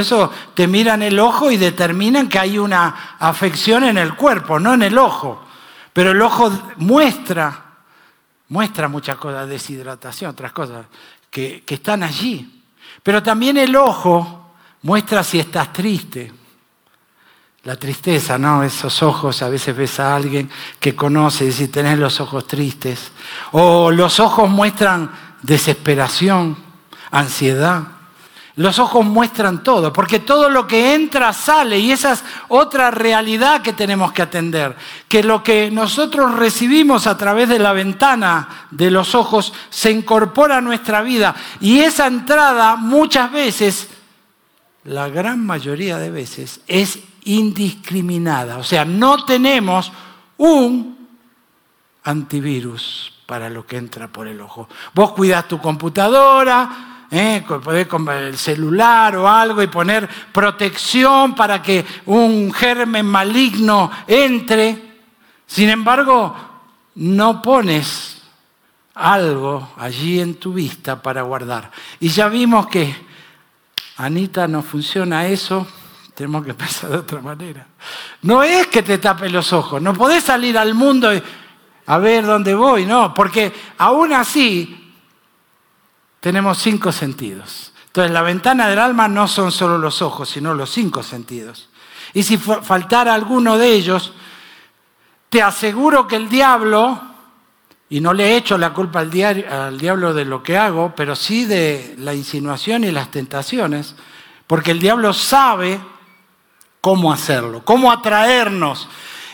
eso te miran el ojo y determinan que hay una afección en el cuerpo, no en el ojo. Pero el ojo muestra, muestra muchas cosas, deshidratación, otras cosas que, están allí. Pero también el ojo muestra si estás triste. La tristeza, ¿no? Esos ojos, a veces ves a alguien que conoce y si tenés los ojos tristes. O los ojos muestran desesperación, ansiedad. Los ojos muestran todo, porque todo lo que entra sale y esa es otra realidad que tenemos que atender, que lo que nosotros recibimos a través de la ventana de los ojos se incorpora a nuestra vida y esa entrada muchas veces, la gran mayoría de veces, es indiscriminada, o sea, no tenemos un antivirus para lo que entra por el ojo. Vos cuidas tu computadora, ¿eh? el celular o algo y poner protección para que un germen maligno entre. Sin embargo, no pones algo allí en tu vista para guardar. Y ya vimos que, Anita, no funciona eso, tenemos que pensar de otra manera. No es que te tape los ojos, no podés salir al mundo y a ver dónde voy, no, porque aún así tenemos cinco sentidos. Entonces la ventana del alma no son solo los ojos, sino los cinco sentidos. Y si faltara alguno de ellos, te aseguro que el diablo, y no le he hecho la culpa al, diablo de lo que hago, pero sí de la insinuación y las tentaciones, porque el diablo sabe cómo hacerlo, cómo atraernos.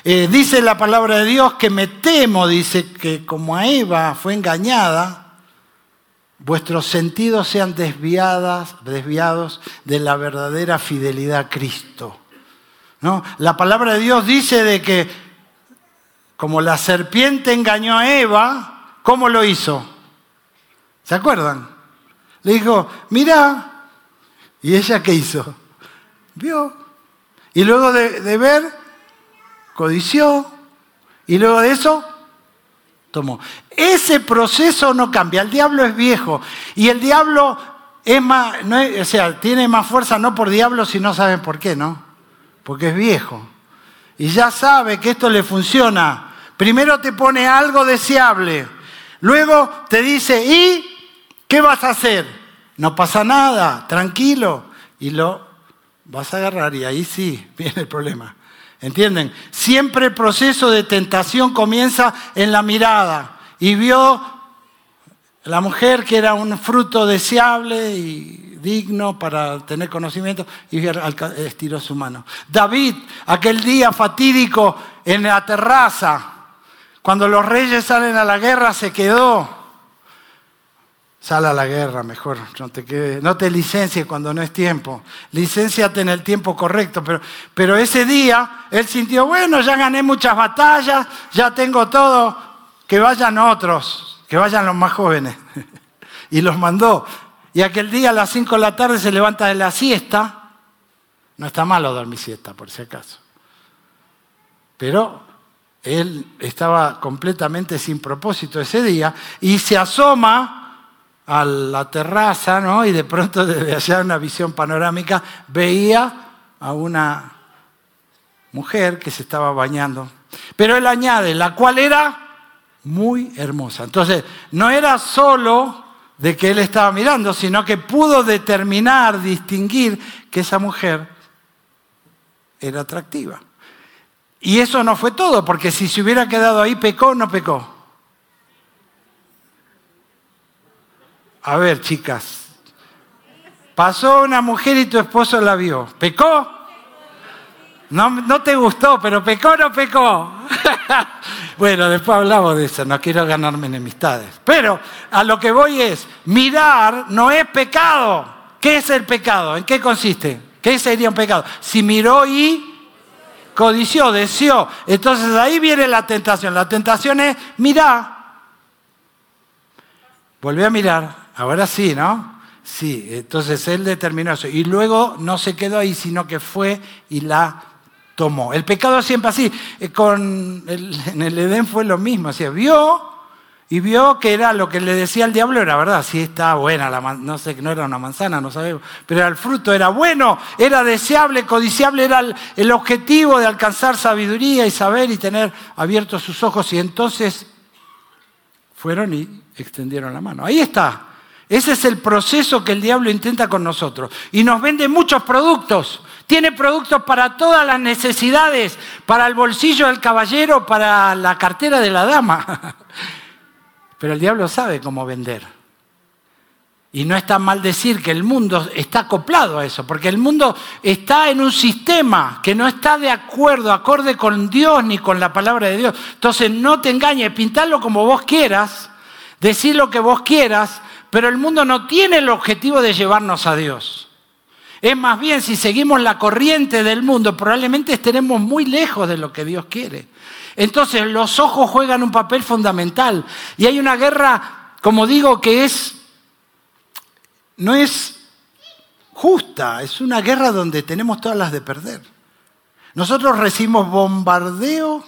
Eh, dice la palabra de Dios que me temo, dice que como a Eva fue engañada, vuestros sentidos sean desviadas, desviados de la verdadera fidelidad a Cristo. ¿No? La palabra de Dios dice de que como la serpiente engañó a Eva, ¿cómo lo hizo? ¿Se acuerdan? Le dijo, mira, ¿y ella qué hizo? Vio. Y luego de, de ver, codició. Y luego de eso, Ese proceso no cambia. El diablo es viejo y el diablo es más, o sea, tiene más fuerza no por diablo si no saben por qué, ¿no? Porque es viejo. Y ya sabe que esto le funciona. Primero te pone algo deseable. Luego te dice, ¿y qué vas a hacer? No pasa nada, tranquilo. Y lo vas a agarrar y ahí sí viene el problema. ¿Entienden? Siempre el proceso de tentación comienza en la mirada y vio la mujer que era un fruto deseable y digno para tener conocimiento y estiró su mano. David, aquel día fatídico en la terraza, cuando los reyes salen a la guerra, se quedó. Sale a la guerra, mejor, no te, quede, no te licencies cuando no es tiempo. Licénciate en el tiempo correcto. Pero, pero ese día él sintió, bueno, ya gané muchas batallas, ya tengo todo, que vayan otros, que vayan los más jóvenes. y los mandó. Y aquel día a las 5 de la tarde se levanta de la siesta. No está malo dormir siesta, por si acaso. Pero él estaba completamente sin propósito ese día y se asoma a la terraza, ¿no? Y de pronto desde allá una visión panorámica veía a una mujer que se estaba bañando. Pero él añade, la cual era muy hermosa. Entonces, no era solo de que él estaba mirando, sino que pudo determinar, distinguir que esa mujer era atractiva. Y eso no fue todo, porque si se hubiera quedado ahí, pecó o no pecó. A ver, chicas, pasó una mujer y tu esposo la vio. ¿Pecó? No, no te gustó, pero pecó o no pecó. bueno, después hablamos de eso, no quiero ganarme enemistades. Pero a lo que voy es, mirar no es pecado. ¿Qué es el pecado? ¿En qué consiste? ¿Qué sería un pecado? Si miró y codició, deseó. Entonces ahí viene la tentación. La tentación es mirar. Volví a mirar. Ahora sí, ¿no? Sí, entonces él determinó eso. Y luego no se quedó ahí, sino que fue y la tomó. El pecado siempre así. Eh, en el Edén fue lo mismo. O vio Y vio que era lo que le decía el diablo, era verdad, sí está buena, la no sé, no era una manzana, no sabemos, pero el fruto era bueno, era deseable, codiciable, era el, el objetivo de alcanzar sabiduría y saber y tener abiertos sus ojos. Y entonces fueron y extendieron la mano. Ahí está. Ese es el proceso que el diablo intenta con nosotros. Y nos vende muchos productos. Tiene productos para todas las necesidades, para el bolsillo del caballero, para la cartera de la dama. Pero el diablo sabe cómo vender. Y no está mal decir que el mundo está acoplado a eso, porque el mundo está en un sistema que no está de acuerdo, acorde con Dios ni con la palabra de Dios. Entonces no te engañes, pintarlo como vos quieras, decir lo que vos quieras, pero el mundo no tiene el objetivo de llevarnos a Dios. Es más bien, si seguimos la corriente del mundo, probablemente estaremos muy lejos de lo que Dios quiere. Entonces los ojos juegan un papel fundamental. Y hay una guerra, como digo, que es, no es justa, es una guerra donde tenemos todas las de perder. Nosotros recibimos bombardeo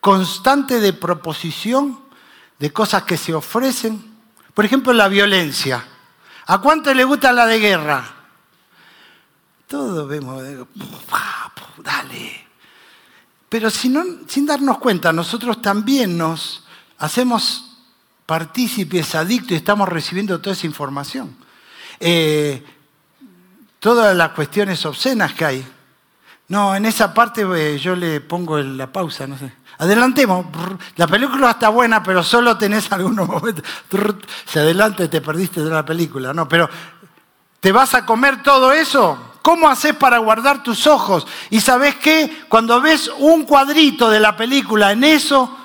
constante de proposición, de cosas que se ofrecen. Por ejemplo, la violencia. ¿A cuánto le gusta la de guerra? Todos vemos, dale. Pero sin, sin darnos cuenta, nosotros también nos hacemos partícipes, adictos y estamos recibiendo toda esa información. Eh, todas las cuestiones obscenas que hay. No, en esa parte eh, yo le pongo la pausa, no sé. Adelantemos. La película está buena, pero solo tenés algunos momentos. Se adelanta y te perdiste de la película. No, pero ¿te vas a comer todo eso? ¿Cómo haces para guardar tus ojos? Y sabes qué? Cuando ves un cuadrito de la película en eso,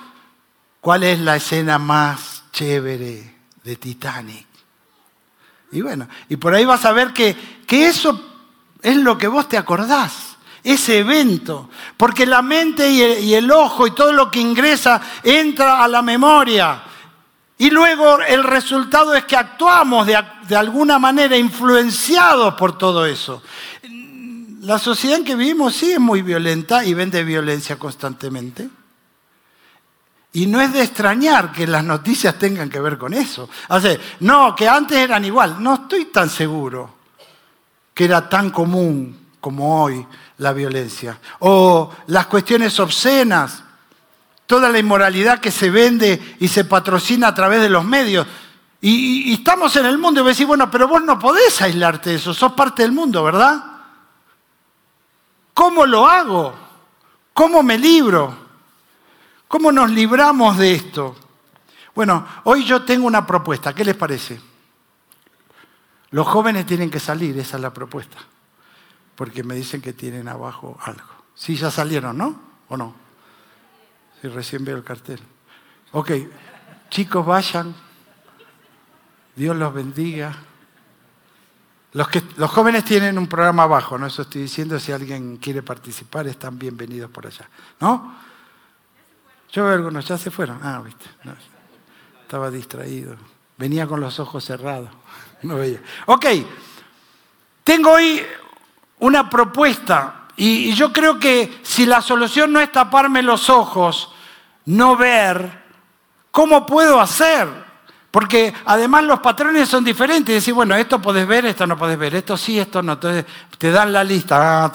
¿cuál es la escena más chévere de Titanic? Y bueno, y por ahí vas a ver que, que eso es lo que vos te acordás, ese evento, porque la mente y el, ojo y todo lo que ingresa entra a la memoria. Y luego el resultado es que actuamos de, alguna manera influenciados por todo eso. La sociedad en que vivimos sí es muy violenta y vende violencia constantemente. Y no es de extrañar que las noticias tengan que ver con eso. No, que antes eran igual. No estoy tan seguro que era tan común como hoy la violencia. O las cuestiones obscenas toda la inmoralidad que se vende y se patrocina a través de los medios. Y, estamos en el mundo y decís, bueno, pero vos no podés aislarte de eso, sos parte del mundo, ¿verdad? ¿Cómo lo hago? ¿Cómo me libro? ¿Cómo nos libramos de esto? Bueno, hoy yo tengo una propuesta, ¿qué les parece? Los jóvenes tienen que salir, esa es la propuesta, porque me dicen que tienen abajo algo. Sí, ya salieron, ¿no? ¿O no? y recién veo el cartel. Ok, chicos, vayan. Dios los bendiga. Los, que, los jóvenes tienen un programa abajo, ¿no? Eso estoy diciendo, si alguien quiere participar, están bienvenidos por allá. ¿No? Yo veo algunos, ya se fueron. Ah, viste. estaba distraído. Venía con los ojos cerrados. No veía. Ok, tengo hoy una propuesta y, yo creo que si la solución no es taparme los ojos, no ver, ¿cómo puedo hacer? Porque además los patrones son diferentes. Decir, bueno, esto podés ver, esto no podés ver, esto sí, esto no. Entonces te dan la lista. Ah,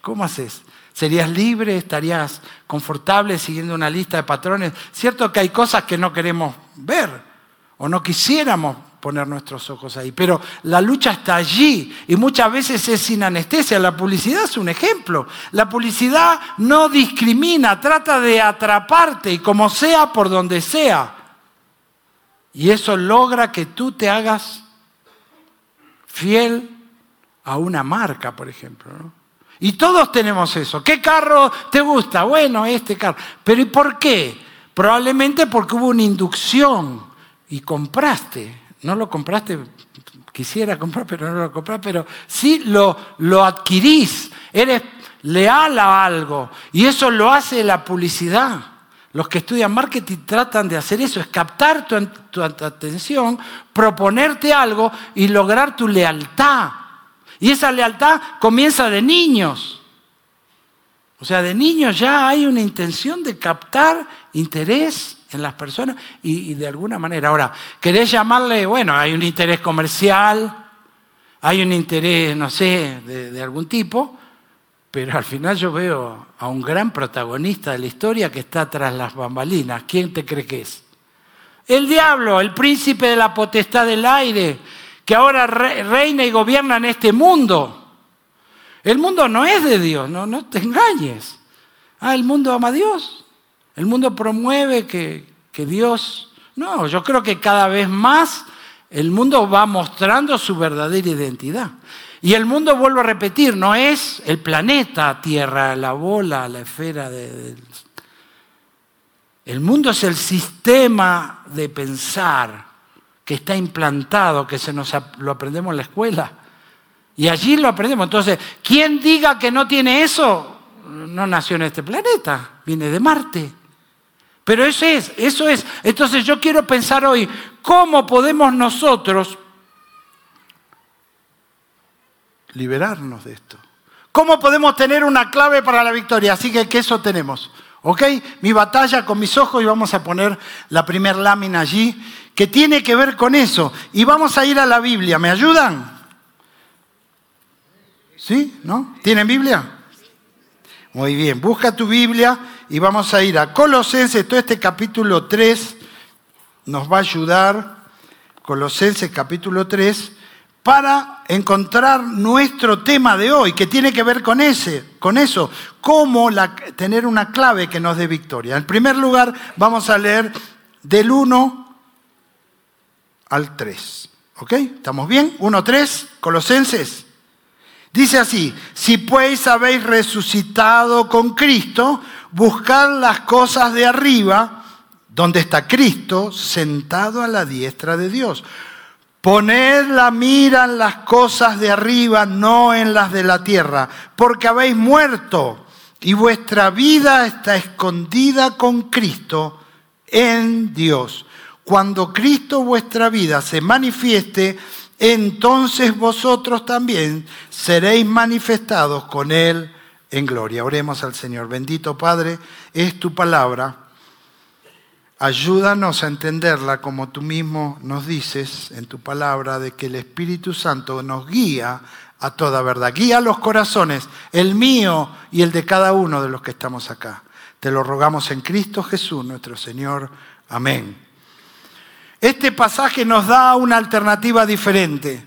¿Cómo haces? ¿Serías libre? ¿Estarías confortable siguiendo una lista de patrones? Cierto que hay cosas que no queremos ver o no quisiéramos poner nuestros ojos ahí. Pero la lucha está allí y muchas veces es sin anestesia. La publicidad es un ejemplo. La publicidad no discrimina, trata de atraparte y como sea por donde sea. Y eso logra que tú te hagas fiel a una marca, por ejemplo. Y todos tenemos eso. ¿Qué carro te gusta? Bueno, este carro. Pero ¿y por qué? Probablemente porque hubo una inducción y compraste no lo compraste, quisiera comprar, pero no lo compras, pero sí lo, lo adquirís, eres leal a algo. Y eso lo hace la publicidad. Los que estudian marketing tratan de hacer eso, es captar tu, tu, atención, proponerte algo y lograr tu lealtad. Y esa lealtad comienza de niños. O sea, de niños ya hay una intención de captar interés en las personas y, de alguna manera. Ahora, querés llamarle, bueno, hay un interés comercial, hay un interés, no sé, de, algún tipo, pero al final yo veo a un gran protagonista de la historia que está tras las bambalinas. ¿Quién te cree que es? El diablo, el príncipe de la potestad del aire, que ahora reina y gobierna en este mundo. El mundo no es de Dios, no, no te engañes. Ah, el mundo ama a Dios. El mundo promueve que, Dios... No, yo creo que cada vez más el mundo va mostrando su verdadera identidad. Y el mundo, vuelvo a repetir, no es el planeta Tierra, la bola, la esfera de... El mundo es el sistema de pensar que está implantado, que se nos lo aprendemos en la escuela. Y allí lo aprendemos. Entonces, quien diga que no tiene eso, no nació en este planeta, viene de Marte. Pero eso es, eso es. Entonces yo quiero pensar hoy, ¿cómo podemos nosotros liberarnos de esto? ¿Cómo podemos tener una clave para la victoria? Así que, ¿qué eso tenemos? ¿Ok? Mi batalla con mis ojos y vamos a poner la primera lámina allí, que tiene que ver con eso. Y vamos a ir a la Biblia. ¿Me ayudan? ¿Sí? ¿No? ¿Tienen Biblia? Muy bien, busca tu Biblia y vamos a ir a Colosenses, todo este capítulo 3 nos va a ayudar, Colosenses capítulo 3, para encontrar nuestro tema de hoy, que tiene que ver con ese, con eso, cómo tener una clave que nos dé victoria. En primer lugar, vamos a leer del 1 al 3. ¿Ok? ¿Estamos bien? 1, 3, Colosenses. Dice así, si pues habéis resucitado con Cristo, buscad las cosas de arriba, donde está Cristo sentado a la diestra de Dios. Poned la mira en las cosas de arriba, no en las de la tierra, porque habéis muerto y vuestra vida está escondida con Cristo en Dios. Cuando Cristo vuestra vida se manifieste, entonces vosotros también seréis manifestados con Él en gloria. Oremos al Señor. Bendito Padre, es tu palabra. Ayúdanos a entenderla como tú mismo nos dices en tu palabra, de que el Espíritu Santo nos guía a toda verdad. Guía los corazones, el mío y el de cada uno de los que estamos acá. Te lo rogamos en Cristo Jesús, nuestro Señor. Amén. Este pasaje nos da una alternativa diferente.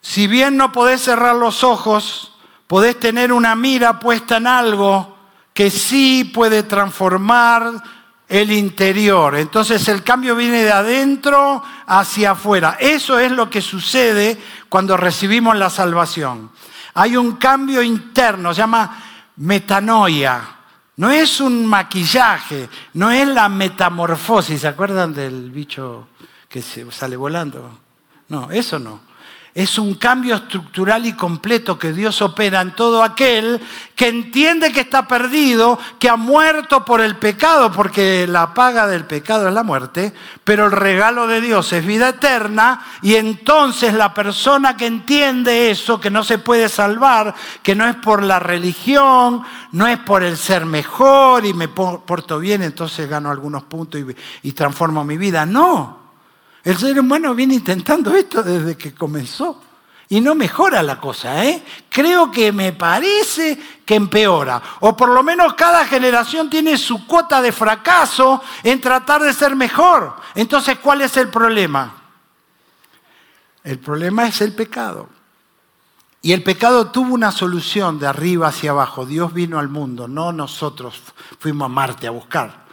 Si bien no podés cerrar los ojos, podés tener una mira puesta en algo que sí puede transformar el interior. Entonces el cambio viene de adentro hacia afuera. Eso es lo que sucede cuando recibimos la salvación. Hay un cambio interno, se llama metanoia. No es un maquillaje, no es la metamorfosis. ¿Se acuerdan del bicho que se sale volando? No, eso no es un cambio estructural y completo que Dios opera en todo aquel que entiende que está perdido, que ha muerto por el pecado, porque la paga del pecado es la muerte, pero el regalo de Dios es vida eterna y entonces la persona que entiende eso, que no se puede salvar, que no es por la religión, no es por el ser mejor y me porto bien, entonces gano algunos puntos y, transformo mi vida, no. El ser humano viene intentando esto desde que comenzó. Y no mejora la cosa, ¿eh? Creo que me parece que empeora. O por lo menos cada generación tiene su cuota de fracaso en tratar de ser mejor. Entonces, ¿cuál es el problema? El problema es el pecado. Y el pecado tuvo una solución de arriba hacia abajo. Dios vino al mundo, no nosotros fuimos a Marte a buscar.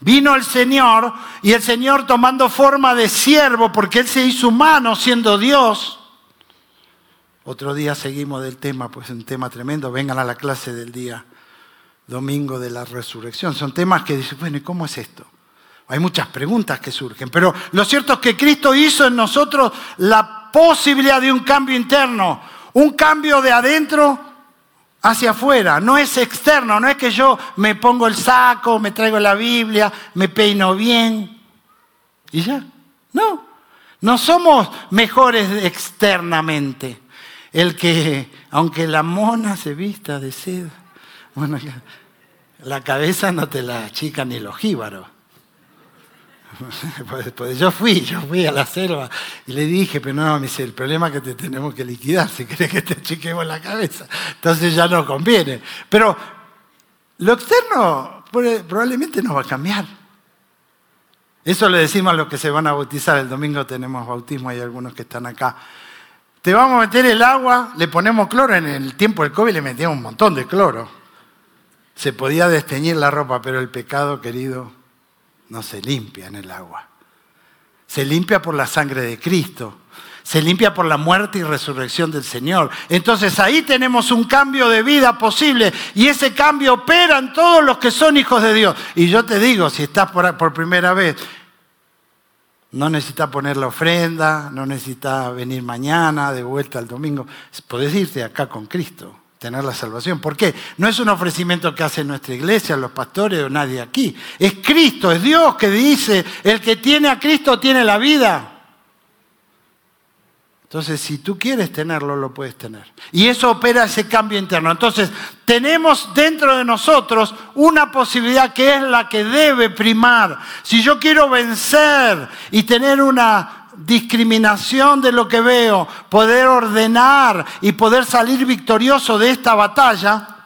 Vino el Señor y el Señor tomando forma de siervo porque Él se hizo humano siendo Dios. Otro día seguimos del tema, pues un tema tremendo. Vengan a la clase del día domingo de la resurrección. Son temas que dicen, bueno, ¿y cómo es esto? Hay muchas preguntas que surgen, pero lo cierto es que Cristo hizo en nosotros la posibilidad de un cambio interno, un cambio de adentro hacia afuera, no es externo, no es que yo me pongo el saco, me traigo la Biblia, me peino bien y ya. No, no somos mejores externamente. El que, aunque la mona se vista de seda, bueno, la cabeza no te la achican ni los jíbaros. Pues, pues, yo fui, yo fui a la selva y le dije, pero no, me dice, el problema es que te tenemos que liquidar si querés que te achiquemos la cabeza. Entonces ya no conviene. Pero lo externo probablemente no va a cambiar. Eso le decimos a los que se van a bautizar. El domingo tenemos bautismo, hay algunos que están acá. Te vamos a meter el agua, le ponemos cloro. En el tiempo del COVID le metíamos un montón de cloro. Se podía desteñir la ropa, pero el pecado, querido, no se limpia en el agua. Se limpia por la sangre de Cristo. Se limpia por la muerte y resurrección del Señor. Entonces ahí tenemos un cambio de vida posible y ese cambio opera en todos los que son hijos de Dios. Y yo te digo, si estás por, por primera vez, no necesitas poner la ofrenda, no necesitas venir mañana, de vuelta el domingo. Podés irte acá con Cristo tener la salvación. ¿Por qué? No es un ofrecimiento que hace nuestra iglesia, los pastores o nadie aquí. Es Cristo, es Dios que dice, el que tiene a Cristo tiene la vida. Entonces, si tú quieres tenerlo, lo puedes tener. Y eso opera ese cambio interno. Entonces, tenemos dentro de nosotros una posibilidad que es la que debe primar. Si yo quiero vencer y tener una discriminación de lo que veo, poder ordenar y poder salir victorioso de esta batalla,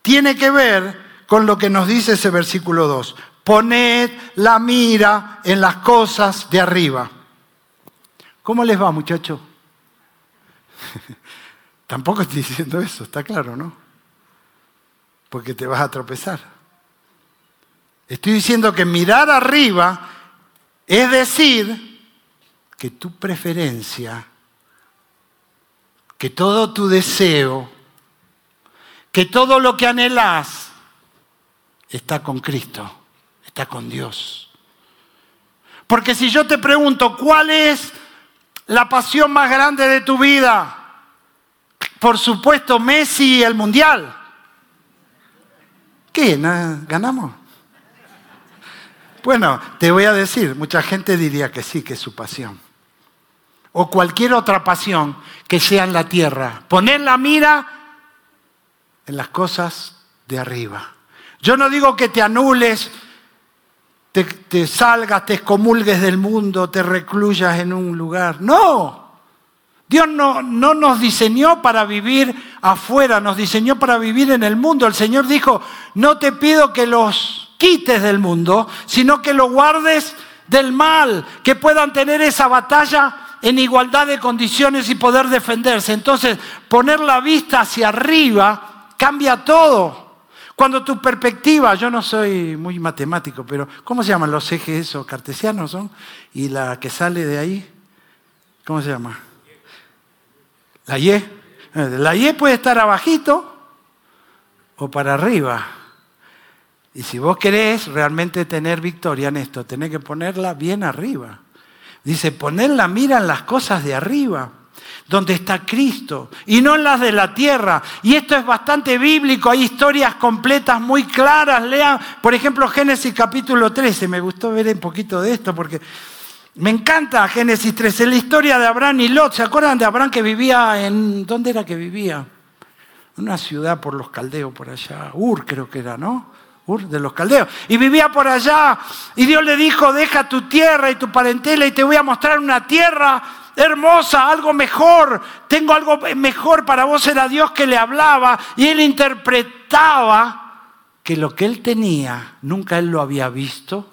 tiene que ver con lo que nos dice ese versículo 2. Poned la mira en las cosas de arriba. ¿Cómo les va, muchachos? Tampoco estoy diciendo eso, está claro, ¿no? Porque te vas a tropezar. Estoy diciendo que mirar arriba es decir, que tu preferencia, que todo tu deseo, que todo lo que anhelas está con Cristo, está con Dios. Porque si yo te pregunto, ¿cuál es la pasión más grande de tu vida? Por supuesto, Messi y el Mundial. ¿Qué? ¿Ganamos? Bueno, te voy a decir, mucha gente diría que sí, que es su pasión o cualquier otra pasión que sea en la tierra. Poner la mira en las cosas de arriba. Yo no digo que te anules, te, salgas, te excomulgues del mundo, te recluyas en un lugar. No. Dios no, no nos diseñó para vivir afuera, nos diseñó para vivir en el mundo. El Señor dijo, no te pido que los quites del mundo, sino que los guardes del mal, que puedan tener esa batalla en igualdad de condiciones y poder defenderse. Entonces, poner la vista hacia arriba cambia todo. Cuando tu perspectiva, yo no soy muy matemático, pero ¿cómo se llaman los ejes esos cartesianos son? Y la que sale de ahí, ¿cómo se llama? La Y. Eh, la Y puede estar abajito o para arriba. Y si vos querés realmente tener victoria en esto, tenés que ponerla bien arriba. Dice, poner la mira en las cosas de arriba, donde está Cristo, y no en las de la tierra. Y esto es bastante bíblico, hay historias completas muy claras. Lean, por ejemplo, Génesis capítulo 13. Me gustó ver un poquito de esto porque me encanta Génesis 13, la historia de Abraham y Lot. ¿Se acuerdan de Abraham que vivía en... ¿Dónde era que vivía? Una ciudad por los caldeos, por allá. Ur creo que era, ¿no? De los caldeos. Y vivía por allá. Y Dios le dijo, deja tu tierra y tu parentela y te voy a mostrar una tierra hermosa, algo mejor. Tengo algo mejor para vos. Era Dios que le hablaba y él interpretaba que lo que él tenía, nunca él lo había visto.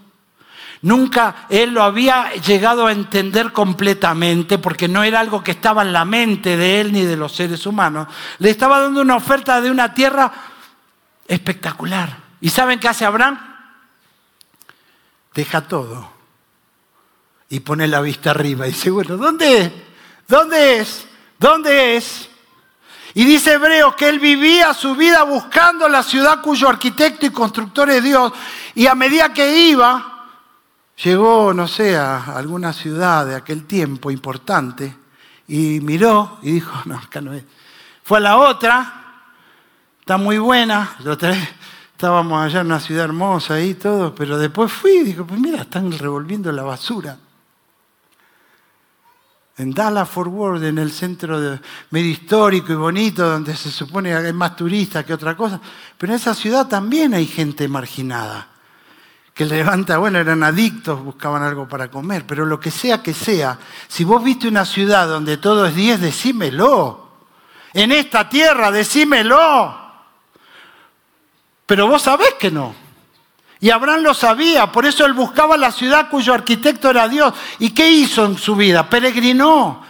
Nunca él lo había llegado a entender completamente porque no era algo que estaba en la mente de él ni de los seres humanos. Le estaba dando una oferta de una tierra espectacular ¿Y saben qué hace Abraham? Deja todo y pone la vista arriba y dice, bueno, ¿dónde es? ¿Dónde es? ¿Dónde es? Y dice Hebreos que él vivía su vida buscando la ciudad cuyo arquitecto y constructor es Dios. Y a medida que iba, llegó, no sé, a alguna ciudad de aquel tiempo importante y miró y dijo, no, acá no es. Fue a la otra, está muy buena, lo trae Estábamos allá en una ciudad hermosa ahí todo, pero después fui y digo, pues mira, están revolviendo la basura. en Dallas Fort Worth, en el centro de, medio histórico y bonito, donde se supone que hay más turistas que otra cosa. Pero en esa ciudad también hay gente marginada, que levanta, bueno, eran adictos, buscaban algo para comer, pero lo que sea que sea, si vos viste una ciudad donde todo es 10, decímelo. En esta tierra, decímelo. Pero vos sabés que no. Y Abraham lo sabía, por eso él buscaba la ciudad cuyo arquitecto era Dios. ¿Y qué hizo en su vida? Peregrinó.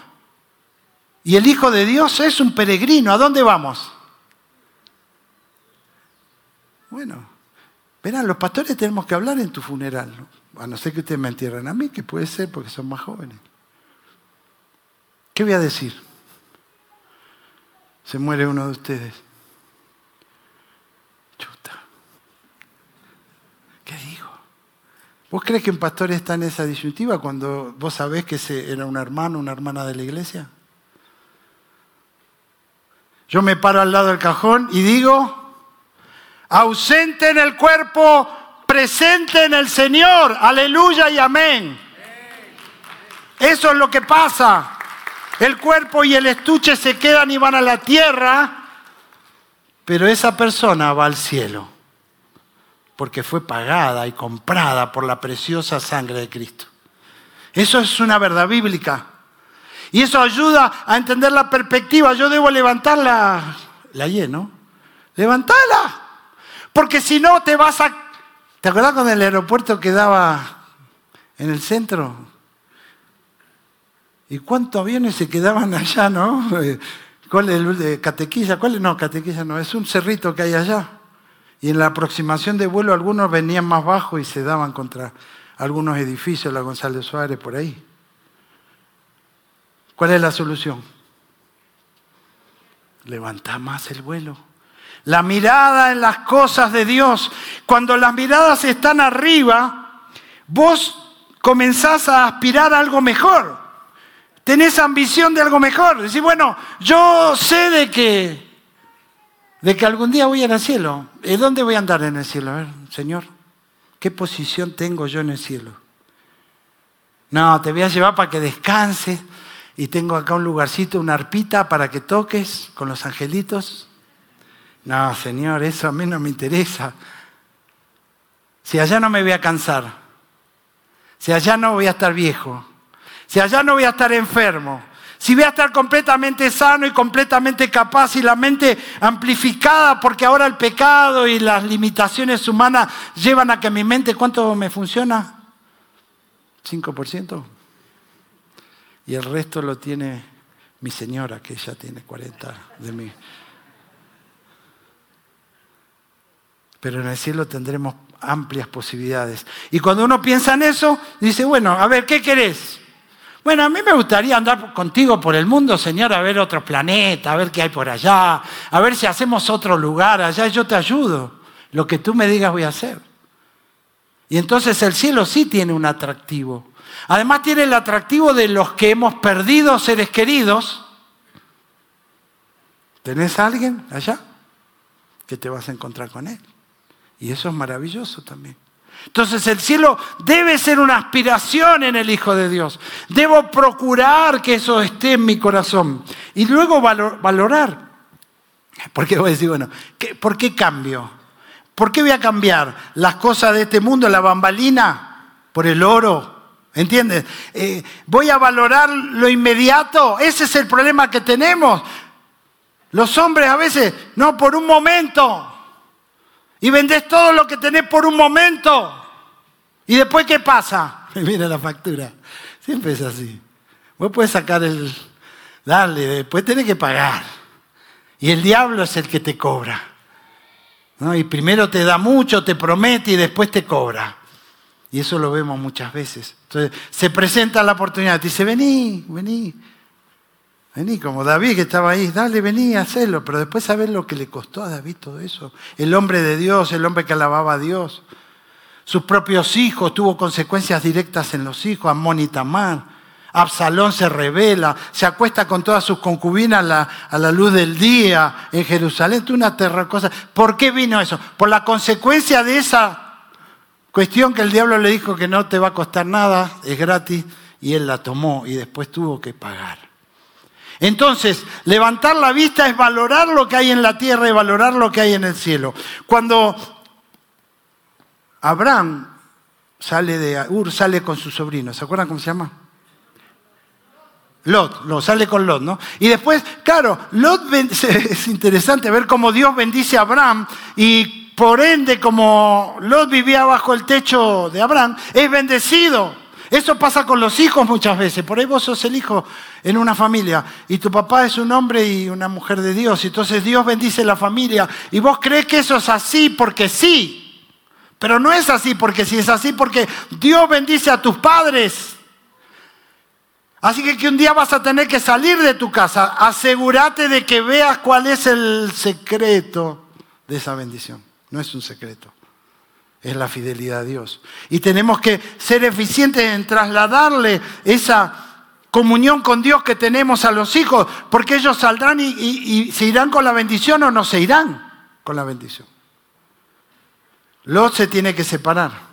Y el Hijo de Dios es un peregrino. ¿A dónde vamos? Bueno, verán, los pastores tenemos que hablar en tu funeral. A no ser que ustedes me entierren a mí, que puede ser porque son más jóvenes. ¿Qué voy a decir? Se muere uno de ustedes. ¿Qué digo? ¿Vos crees que un pastor está en esa disyuntiva cuando vos sabés que era un hermano, una hermana de la iglesia? Yo me paro al lado del cajón y digo, ausente en el cuerpo, presente en el Señor, aleluya y amén. Eso es lo que pasa. El cuerpo y el estuche se quedan y van a la tierra, pero esa persona va al cielo porque fue pagada y comprada por la preciosa sangre de Cristo. Eso es una verdad bíblica. Y eso ayuda a entender la perspectiva. Yo debo levantarla, la lleno, levantala. Porque si no te vas a... ¿Te acuerdas cuando el aeropuerto quedaba en el centro? ¿Y cuántos aviones se quedaban allá, no? ¿Cuál es el Catequilla? ¿Cuál es? No, Catequilla no, es un cerrito que hay allá. Y en la aproximación de vuelo algunos venían más bajo y se daban contra algunos edificios, la González Suárez, por ahí. ¿Cuál es la solución? Levanta más el vuelo. La mirada en las cosas de Dios. Cuando las miradas están arriba, vos comenzás a aspirar a algo mejor. Tenés ambición de algo mejor. Decís, bueno, yo sé de que de que algún día voy a ir al cielo. ¿Y dónde voy a andar en el cielo? A ver, Señor, ¿qué posición tengo yo en el cielo? No, te voy a llevar para que descanses y tengo acá un lugarcito, una arpita para que toques con los angelitos. No, Señor, eso a mí no me interesa. Si allá no me voy a cansar, si allá no voy a estar viejo, si allá no voy a estar enfermo, si voy a estar completamente sano y completamente capaz y la mente amplificada, porque ahora el pecado y las limitaciones humanas llevan a que mi mente, ¿cuánto me funciona? 5%. Y el resto lo tiene mi señora, que ya tiene 40 de mí. Pero en el cielo tendremos amplias posibilidades. Y cuando uno piensa en eso, dice, bueno, a ver, ¿qué querés? Bueno, a mí me gustaría andar contigo por el mundo, Señor, a ver otros planetas, a ver qué hay por allá, a ver si hacemos otro lugar allá, yo te ayudo. Lo que tú me digas voy a hacer. Y entonces el cielo sí tiene un atractivo. Además tiene el atractivo de los que hemos perdido seres queridos. ¿Tenés a alguien allá? Que te vas a encontrar con él. Y eso es maravilloso también. Entonces el cielo debe ser una aspiración en el Hijo de Dios. Debo procurar que eso esté en mi corazón. Y luego valorar. Porque voy a decir, bueno, ¿por qué cambio? ¿Por qué voy a cambiar las cosas de este mundo, la bambalina, por el oro? ¿Entiendes? Eh, voy a valorar lo inmediato. Ese es el problema que tenemos. Los hombres a veces, no, por un momento. Y vendés todo lo que tenés por un momento. ¿Y después qué pasa? Mira la factura. Siempre es así. Vos puedes sacar el... Dale, después tenés que pagar. Y el diablo es el que te cobra. Y primero te da mucho, te promete y después te cobra. Y eso lo vemos muchas veces. Entonces se presenta la oportunidad, te dice, vení, vení. Vení, como David que estaba ahí, dale, vení, hacelo. Pero después sabes lo que le costó a David todo eso. El hombre de Dios, el hombre que alababa a Dios. Sus propios hijos, tuvo consecuencias directas en los hijos, Amón y Tamar. Absalón se revela, se acuesta con todas sus concubinas a la, luz del día en Jerusalén. Es una terra cosa. ¿Por qué vino eso? Por la consecuencia de esa cuestión que el diablo le dijo que no te va a costar nada, es gratis, y él la tomó y después tuvo que pagar. Entonces, levantar la vista es valorar lo que hay en la tierra y valorar lo que hay en el cielo. Cuando Abraham sale de Ur, sale con su sobrino, ¿se acuerdan cómo se llama? Lot, lo sale con Lot, ¿no? Y después, claro, Lot es interesante ver cómo Dios bendice a Abraham y por ende, como Lot vivía bajo el techo de Abraham, es bendecido. Eso pasa con los hijos muchas veces. Por ahí vos sos el hijo en una familia y tu papá es un hombre y una mujer de Dios. Entonces Dios bendice la familia y vos crees que eso es así porque sí. Pero no es así porque sí, es así porque Dios bendice a tus padres. Así que que un día vas a tener que salir de tu casa, asegúrate de que veas cuál es el secreto de esa bendición. No es un secreto, es la fidelidad a Dios. Y tenemos que ser eficientes en trasladarle esa comunión con Dios que tenemos a los hijos, porque ellos saldrán y, y se irán con la bendición o no se irán con la bendición. Lot se tiene que separar.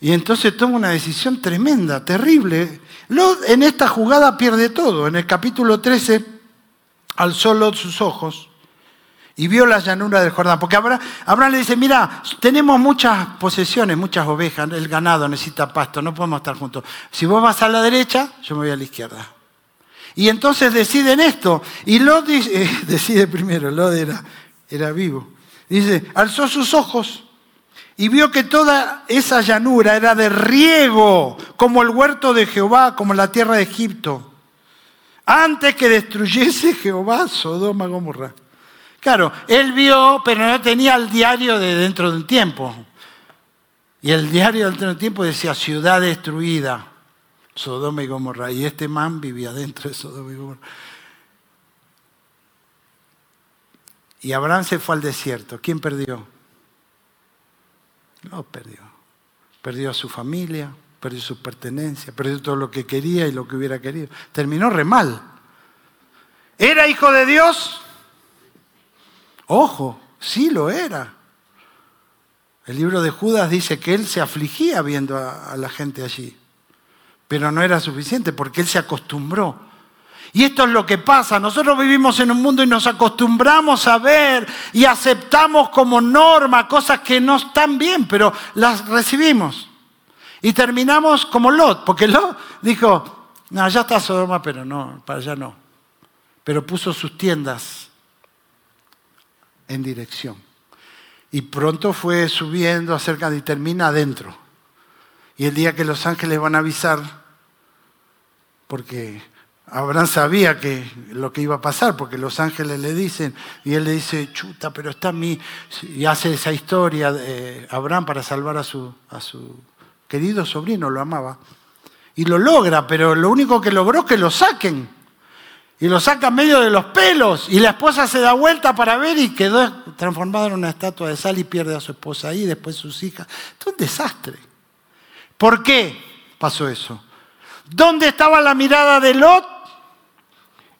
Y entonces toma una decisión tremenda, terrible. Lot en esta jugada pierde todo. En el capítulo 13 alzó Lot sus ojos y vio la llanura del Jordán. Porque Abraham, le dice, mira, tenemos muchas posesiones, muchas ovejas, el ganado necesita pasto, no podemos estar juntos. Si vos vas a la derecha, yo me voy a la izquierda. Y entonces deciden esto. Y Lot decide primero, Lot era, era vivo. Dice, alzó sus ojos y vio que toda esa llanura era de riego, como el huerto de Jehová, como la tierra de Egipto, antes que destruyese Jehová Sodoma y Gomorra. Claro, él vio, pero no tenía el diario de dentro de un tiempo. Y el diario de dentro de un tiempo decía ciudad destruida, Sodoma y Gomorra. Y este man vivía dentro de Sodoma y Gomorra. Y Abraham se fue al desierto. ¿Quién perdió? No perdió. Perdió a su familia, perdió su pertenencia, perdió todo lo que quería y lo que hubiera querido. Terminó re mal. ¿Era hijo de Dios? Ojo, sí lo era. El libro de Judas dice que él se afligía viendo a, la gente allí, pero no era suficiente porque él se acostumbró y esto es lo que pasa. Nosotros vivimos en un mundo y nos acostumbramos a ver y aceptamos como norma cosas que no están bien, pero las recibimos. Y terminamos como Lot, porque Lot dijo, no, ya está Sodoma, pero no, para allá no. Pero puso sus tiendas en dirección. Y pronto fue subiendo acerca de y termina adentro. Y el día que los ángeles van a avisar, porque Abraham sabía que lo que iba a pasar, porque los ángeles le dicen, y él le dice, chuta, pero está mí, y hace esa historia de Abraham para salvar a su, a su querido sobrino, lo amaba. Y lo logra, pero lo único que logró es que lo saquen. Y lo saca medio de los pelos. Y la esposa se da vuelta para ver y quedó transformada en una estatua de sal y pierde a su esposa ahí, después sus hijas. Es un desastre. ¿Por qué pasó eso? ¿Dónde estaba la mirada de Lot?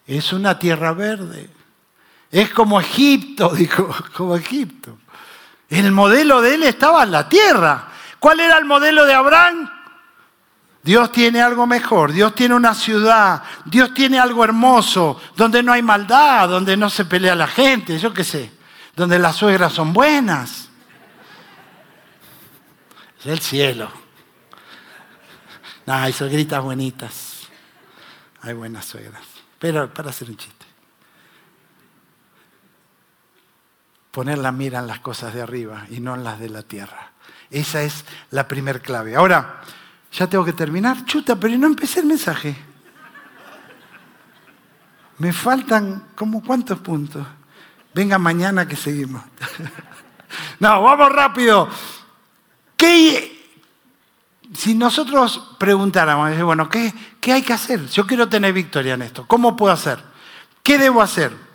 Es una tierra verde. Es como Egipto, dijo, como Egipto. El modelo de él estaba en la tierra. ¿Cuál era el modelo de Abraham? Dios tiene algo mejor, Dios tiene una ciudad, Dios tiene algo hermoso, donde no hay maldad, donde no se pelea la gente, yo qué sé, donde las suegras son buenas. Es el cielo. No, hay suegritas bonitas. Hay buenas suegras. Pero para hacer un chiste. Poner la mira en las cosas de arriba y no en las de la tierra. Esa es la primer clave. Ahora, ya tengo que terminar. Chuta, pero no empecé el mensaje. Me faltan como cuántos puntos. Venga mañana que seguimos. no, vamos rápido. ¿Qué si nosotros preguntáramos, bueno, ¿qué, ¿qué hay que hacer? Yo quiero tener victoria en esto. ¿Cómo puedo hacer? ¿Qué debo hacer?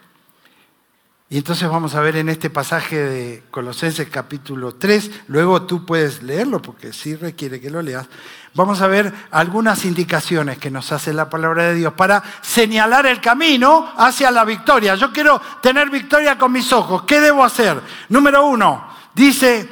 Y entonces vamos a ver en este pasaje de Colosenses capítulo 3, luego tú puedes leerlo porque sí requiere que lo leas. Vamos a ver algunas indicaciones que nos hace la palabra de Dios para señalar el camino hacia la victoria. Yo quiero tener victoria con mis ojos. ¿Qué debo hacer? Número uno, dice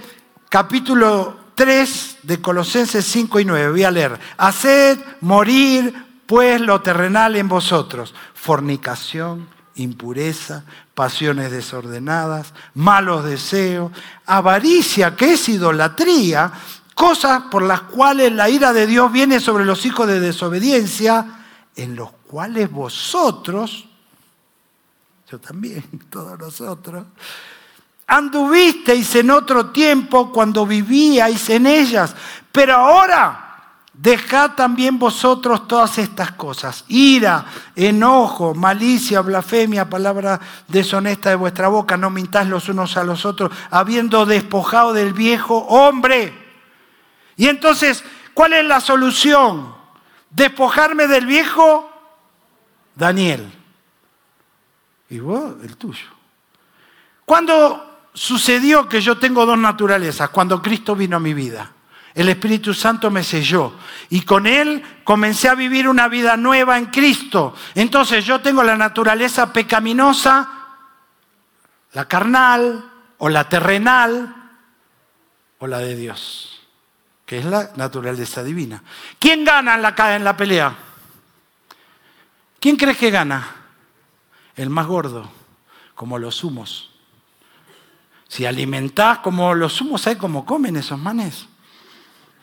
capítulo 3 de Colosenses 5 y 9. Voy a leer. Haced morir pues lo terrenal en vosotros. Fornicación, impureza, pasiones desordenadas, malos deseos, avaricia, que es idolatría, cosas por las cuales la ira de Dios viene sobre los hijos de desobediencia, en los cuales vosotros, yo también, todos nosotros, anduvisteis en otro tiempo cuando vivíais en ellas, pero ahora Dejad también vosotros todas estas cosas, ira, enojo, malicia, blasfemia, palabra deshonesta de vuestra boca, no mintáis los unos a los otros, habiendo despojado del viejo hombre. Y entonces, ¿cuál es la solución? ¿Despojarme del viejo? Daniel. Y vos, el tuyo. ¿Cuándo sucedió que yo tengo dos naturalezas? Cuando Cristo vino a mi vida. El Espíritu Santo me selló y con Él comencé a vivir una vida nueva en Cristo. Entonces yo tengo la naturaleza pecaminosa, la carnal o la terrenal o la de Dios, que es la naturaleza divina. ¿Quién gana en la, en la pelea? ¿Quién crees que gana? El más gordo, como los humos. Si alimentás como los humos, ¿sabes cómo comen esos manes?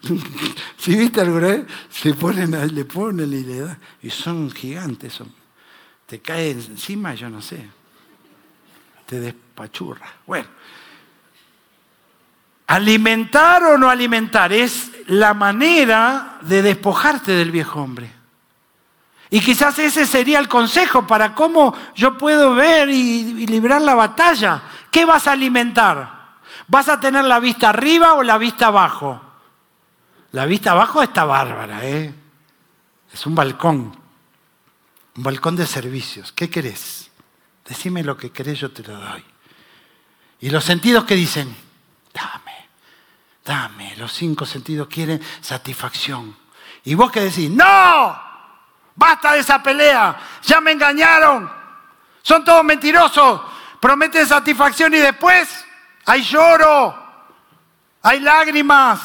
si viste alguna vez, se ponen, le ponen y le dan. Y son gigantes. Te caen encima, yo no sé. Te despachurra. Bueno. Alimentar o no alimentar es la manera de despojarte del viejo hombre. Y quizás ese sería el consejo para cómo yo puedo ver y, y librar la batalla. ¿Qué vas a alimentar? ¿Vas a tener la vista arriba o la vista abajo? La vista abajo está bárbara, ¿eh? Es un balcón, un balcón de servicios. ¿Qué querés? Decime lo que querés, yo te lo doy. Y los sentidos que dicen, dame, dame. Los cinco sentidos quieren satisfacción. Y vos que decís, no, basta de esa pelea, ya me engañaron, son todos mentirosos, prometen satisfacción y después hay lloro, hay lágrimas,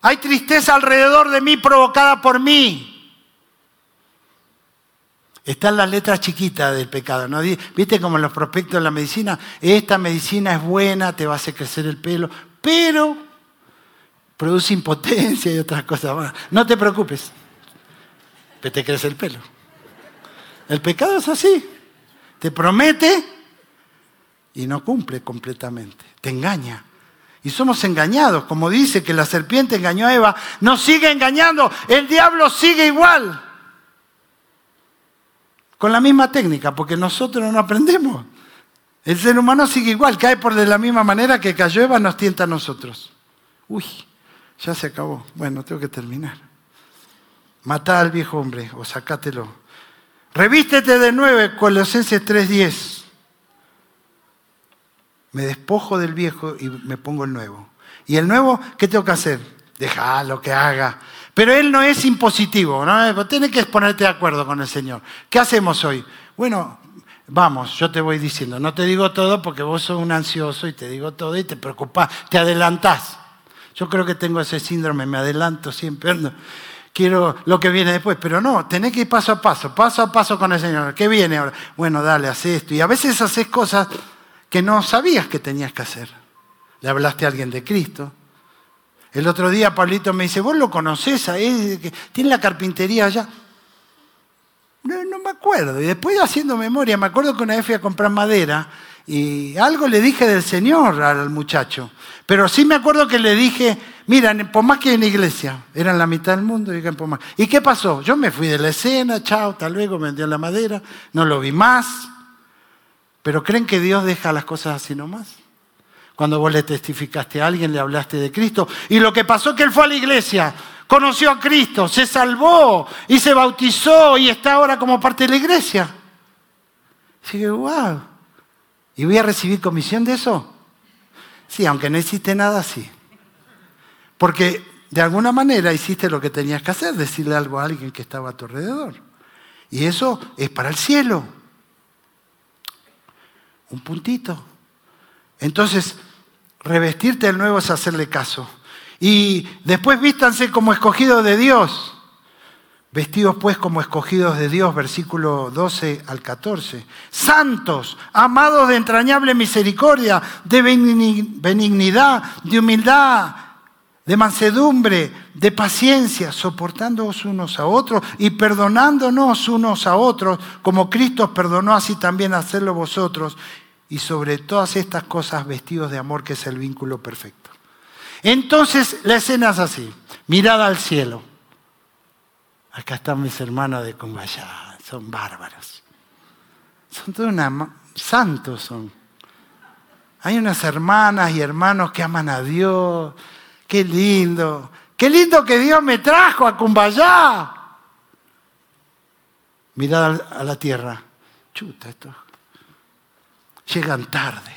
hay tristeza alrededor de mí provocada por mí. Están las letras chiquitas del pecado. ¿no? ¿Viste como en los prospectos de la medicina? Esta medicina es buena, te va a hacer crecer el pelo, pero produce impotencia y otras cosas más. No te preocupes, que te crece el pelo. El pecado es así. Te promete y no cumple completamente. Te engaña. Y somos engañados, como dice que la serpiente engañó a Eva, nos sigue engañando, el diablo sigue igual. Con la misma técnica, porque nosotros no aprendemos. El ser humano sigue igual, cae por de la misma manera que cayó Eva, nos tienta a nosotros. Uy, ya se acabó. Bueno, tengo que terminar. Matá al viejo hombre o sacátelo. Revístete de nuevo, Colosenses 3:10 me despojo del viejo y me pongo el nuevo. ¿Y el nuevo qué tengo que hacer? lo que haga. Pero él no es impositivo, ¿no? Tienes que ponerte de acuerdo con el Señor. ¿Qué hacemos hoy? Bueno, vamos, yo te voy diciendo, no te digo todo porque vos sos un ansioso y te digo todo y te preocupas, te adelantás. Yo creo que tengo ese síndrome, me adelanto siempre. quiero lo que viene después, pero no, tenés que ir paso a paso, paso a paso con el Señor. ¿Qué viene ahora? Bueno, dale, haz esto. Y a veces haces cosas que no sabías que tenías que hacer. Le hablaste a alguien de Cristo. El otro día Pablito me dice, vos lo conocés, que tiene la carpintería allá. No, no, me acuerdo. Y después haciendo memoria, me acuerdo que una vez fui a comprar madera y algo le dije del Señor al muchacho. Pero sí me acuerdo que le dije, mira, por más que en iglesia, eran la mitad del mundo, y ¿Y qué pasó? Yo me fui de la escena, chao, hasta luego, me dio la madera, no lo vi más. Pero ¿creen que Dios deja las cosas así nomás? Cuando vos le testificaste a alguien, le hablaste de Cristo. Y lo que pasó que él fue a la iglesia, conoció a Cristo, se salvó y se bautizó y está ahora como parte de la iglesia. Sigue, wow. ¿Y voy a recibir comisión de eso? Sí, aunque no hiciste nada así. Porque de alguna manera hiciste lo que tenías que hacer, decirle algo a alguien que estaba a tu alrededor. Y eso es para el cielo un puntito. Entonces, revestirte del nuevo es hacerle caso. Y después vístanse como escogidos de Dios. Vestidos pues como escogidos de Dios, versículo 12 al 14. Santos, amados de entrañable misericordia, de benignidad, de humildad, de mansedumbre, de paciencia, soportándoos unos a otros y perdonándonos unos a otros, como Cristo os perdonó, así también hacerlo vosotros. Y sobre todas estas cosas vestidos de amor, que es el vínculo perfecto. Entonces la escena es así, mirada al cielo. Acá están mis hermanos de Cumbaya, son bárbaros. Son todos santos son. Hay unas hermanas y hermanos que aman a Dios. Qué lindo. Qué lindo que Dios me trajo a Cumbayá. Mirad a la tierra. Chuta, esto. Llegan tarde.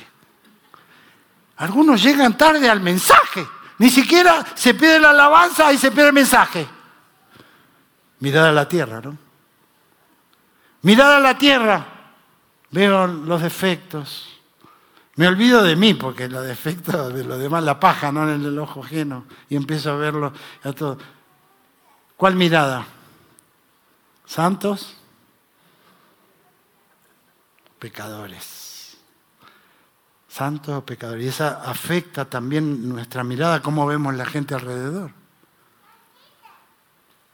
Algunos llegan tarde al mensaje. Ni siquiera se pide la alabanza y se pide el mensaje. Mirad a la tierra, ¿no? Mirad a la tierra. Veo los defectos. Me olvido de mí, porque los defectos de los demás, la paja, no en el ojo ajeno, y empiezo a verlo a todo. ¿Cuál mirada? ¿Santos? Pecadores. Santos o pecadores. Y esa afecta también nuestra mirada, cómo vemos la gente alrededor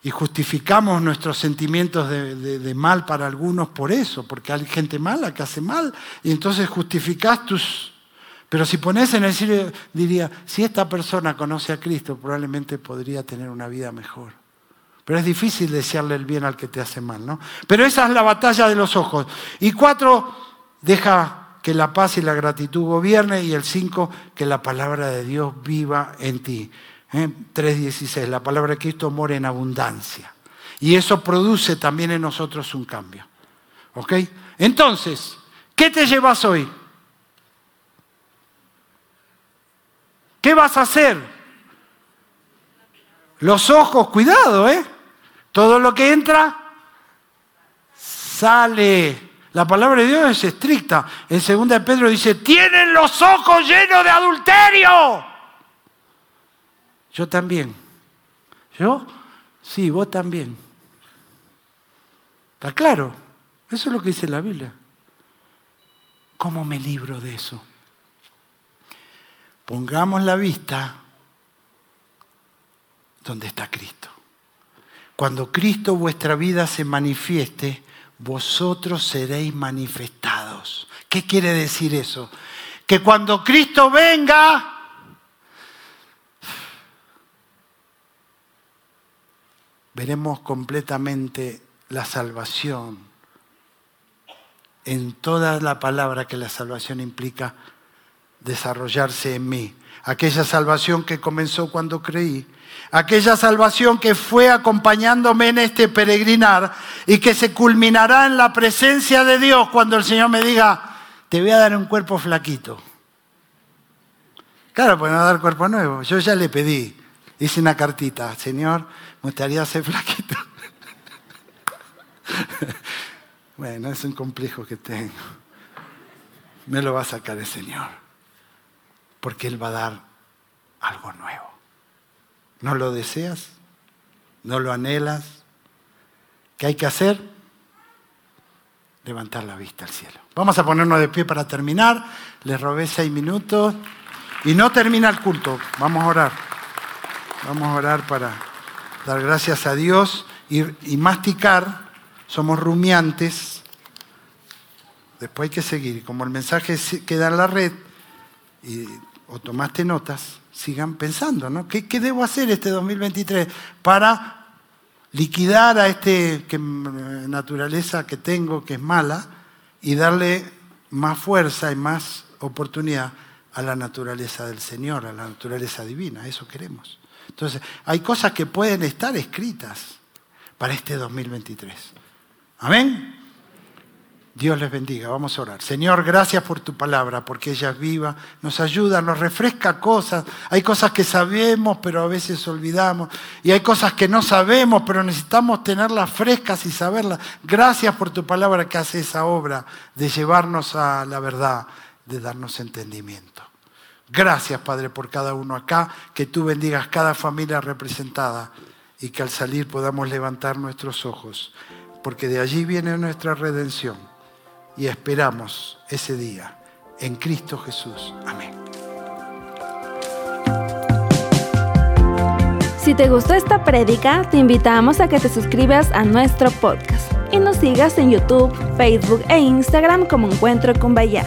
y justificamos nuestros sentimientos de, mal para algunos por eso, porque hay gente mala que hace mal, y entonces justificás tus... Pero si pones en el cielo, diría, si esta persona conoce a Cristo, probablemente podría tener una vida mejor. Pero es difícil desearle el bien al que te hace mal, ¿no? Pero esa es la batalla de los ojos. Y cuatro, deja que la paz y la gratitud gobierne. Y el cinco, que la palabra de Dios viva en ti. 3.16, ¿eh? la palabra de Cristo mora en abundancia. Y eso produce también en nosotros un cambio. ¿Ok? Entonces, ¿qué te llevas hoy? ¿Qué vas a hacer? Los ojos, cuidado, ¿eh? Todo lo que entra, sale. La palabra de Dios es estricta. En 2 Pedro dice, tienen los ojos llenos de adulterio. Yo también. ¿Yo? Sí, vos también. ¿Está claro? Eso es lo que dice la Biblia. ¿Cómo me libro de eso? Pongamos la vista donde está Cristo. Cuando Cristo vuestra vida se manifieste, vosotros seréis manifestados. ¿Qué quiere decir eso? Que cuando Cristo venga, veremos completamente la salvación en toda la palabra que la salvación implica desarrollarse en mí. Aquella salvación que comenzó cuando creí, aquella salvación que fue acompañándome en este peregrinar y que se culminará en la presencia de Dios cuando el Señor me diga, te voy a dar un cuerpo flaquito. Claro, pues no dar cuerpo nuevo. Yo ya le pedí, hice una cartita, Señor, me gustaría ser flaquito. bueno, es un complejo que tengo. Me lo va a sacar el Señor. Porque Él va a dar algo nuevo. ¿No lo deseas? ¿No lo anhelas? ¿Qué hay que hacer? Levantar la vista al cielo. Vamos a ponernos de pie para terminar. Les robé seis minutos. Y no termina el culto. Vamos a orar. Vamos a orar para dar gracias a Dios y, masticar, somos rumiantes. Después hay que seguir. Como el mensaje queda en la red y, o tomaste notas, sigan pensando, ¿no? ¿Qué, debo hacer este 2023 para liquidar a esta naturaleza que tengo, que es mala, y darle más fuerza y más oportunidad a la naturaleza del Señor, a la naturaleza divina? Eso queremos. Entonces, hay cosas que pueden estar escritas para este 2023. Amén. Dios les bendiga. Vamos a orar. Señor, gracias por tu palabra, porque ella es viva, nos ayuda, nos refresca cosas. Hay cosas que sabemos, pero a veces olvidamos. Y hay cosas que no sabemos, pero necesitamos tenerlas frescas y saberlas. Gracias por tu palabra que hace esa obra de llevarnos a la verdad, de darnos entendimiento. Gracias, Padre, por cada uno acá, que tú bendigas cada familia representada y que al salir podamos levantar nuestros ojos, porque de allí viene nuestra redención y esperamos ese día. En Cristo Jesús. Amén. Si te gustó esta prédica, te invitamos a que te suscribas a nuestro podcast y nos sigas en YouTube, Facebook e Instagram como Encuentro con Bahía.